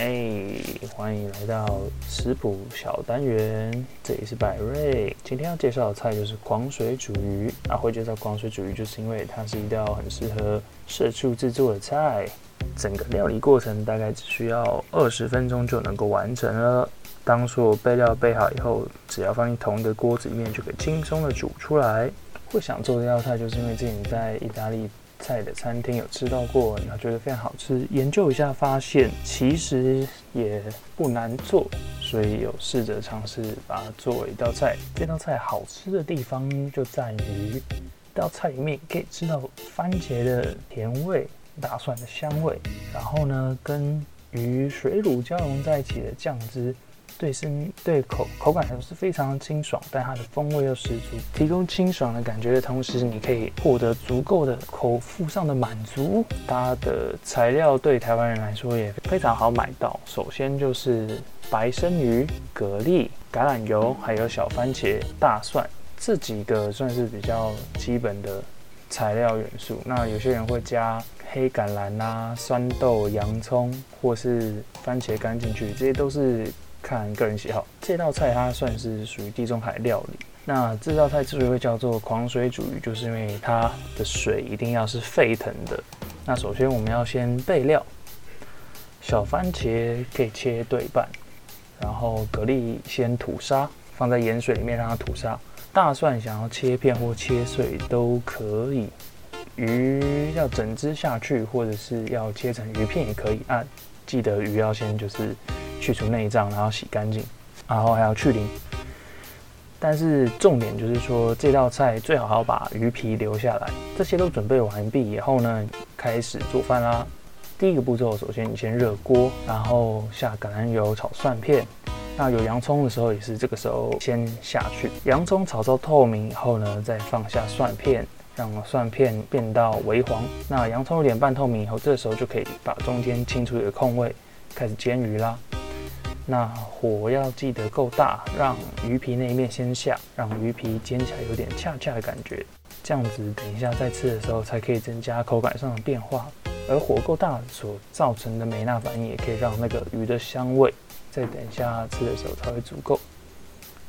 哎，欢迎来到食谱小单元，这里是百瑞。今天要介绍的菜就是广水煮鱼。那会介绍广水煮鱼，就是因为它是一道很适合社畜制作的菜。整个料理过程大概只需要二十分钟就能够完成了。当所有备料备好以后，只要放进同一个锅子里面，就可以轻松的煮出来。会想做这道菜，就是因为之前在意大利菜的餐厅有吃到过，然后觉得非常好吃。研究一下发现，其实也不难做，所以有试着尝试把它作为一道菜。这道菜好吃的地方就在于，这道菜里面可以吃到番茄的甜味、大蒜的香味，然后呢，跟鱼水乳交融在一起的酱汁。对身对口口感来说是非常清爽，但它的风味又十足，提供清爽的感觉的同时，你可以获得足够的口腹上的满足。它的材料对台湾人来说也非常好买到，首先就是白生鱼、蛤蜊、橄榄油，还有小番茄、大蒜这几个算是比较基本的材料元素。那有些人会加黑橄榄啊、酸豆、洋葱或是番茄干进去，这些都是。看个人喜好，这道菜它算是属于地中海料理。那这道菜之所以会叫做狂水煮鱼，就是因为它的水一定要是沸腾的。那首先我们要先备料，小番茄可以切对半，然后蛤蜊先吐沙，放在盐水里面让它吐沙。大蒜想要切片或切碎都可以，鱼要整只下去，或者是要切成鱼片也可以。啊，记得鱼要先就是。去除内脏，然后洗干净，然后还要去鳞。但是重点就是说，这道菜最好要把鱼皮留下来。这些都准备完毕以后呢，开始做饭啦。第一个步骤，首先你先热锅，然后下橄榄油炒蒜片。那有洋葱的时候，也是这个时候先下去。洋葱炒到透明以后呢，再放下蒜片，让蒜片变到微黄。那洋葱有点半透明以后，这时候就可以把中间清出一个空位，开始煎鱼啦。那火要记得够大，让鱼皮那一面先下，让鱼皮煎起来有点恰恰的感觉，这样子等一下再吃的时候才可以增加口感上的变化。而火够大所造成的美纳反应，也可以让那个鱼的香味在等一下吃的时候才会足够。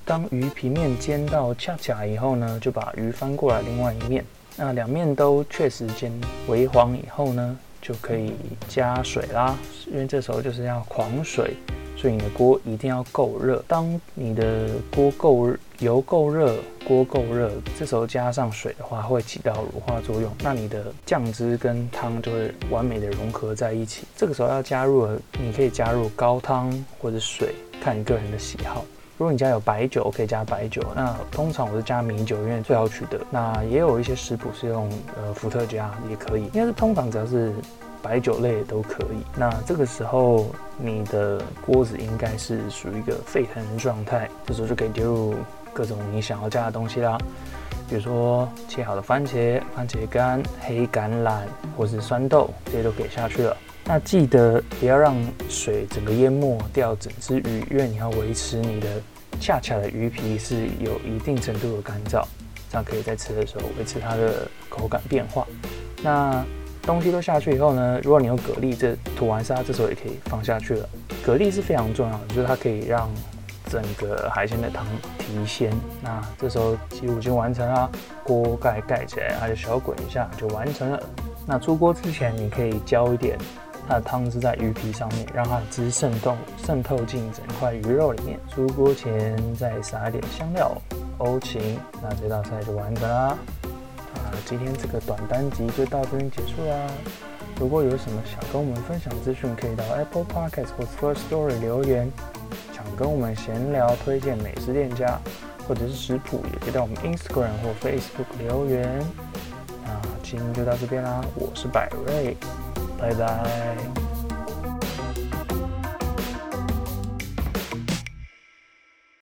当鱼皮面煎到恰恰以后呢，就把鱼翻过来另外一面，那两面都确实煎微黄以后呢，就可以加水啦，因为这时候就是要狂水。所以你的锅一定要够热。当你的锅够油够热，锅够热，这时候加上水的话，会起到乳化作用。那你的酱汁跟汤就会完美的融合在一起。这个时候要加入，你可以加入高汤或者水，看你个人的喜好。如果你家有白酒，可以加白酒。那通常我是加米酒，因为最好取得。那也有一些食谱是用呃伏特加，也可以。应该是通常只要是。白酒类都可以。那这个时候，你的锅子应该是属于一个沸腾的状态，这时候就可以丢入各种你想要加的东西啦，比如说切好的番茄、番茄干、黑橄榄或是酸豆，这些都给下去了。那记得不要让水整个淹没掉整只鱼，因为你要维持你的恰恰的鱼皮是有一定程度的干燥，这样可以在吃的时候维持它的口感变化。那东西都下去以后呢，如果你有蛤蜊，这吐完沙这时候也可以放下去了。蛤蜊是非常重要的，就是它可以让整个海鲜的汤提鲜。那这时候几乎已经完成了，锅盖盖起来，它就小滚一下就完成了。那出锅之前，你可以浇一点它的汤汁在鱼皮上面，让它的汁渗透渗透进整块鱼肉里面。出锅前再撒一点香料、欧芹，那这道菜就完成了。今天这个短单集就到这边结束啦。如果有什么想跟我们分享资讯，可以到 Apple Podcast 或 First Story 留言。想跟我们闲聊、推荐美食店家或者是食谱，也可以到我们 Instagram 或 Facebook 留言。那今天就到这边啦，我是百瑞，拜拜。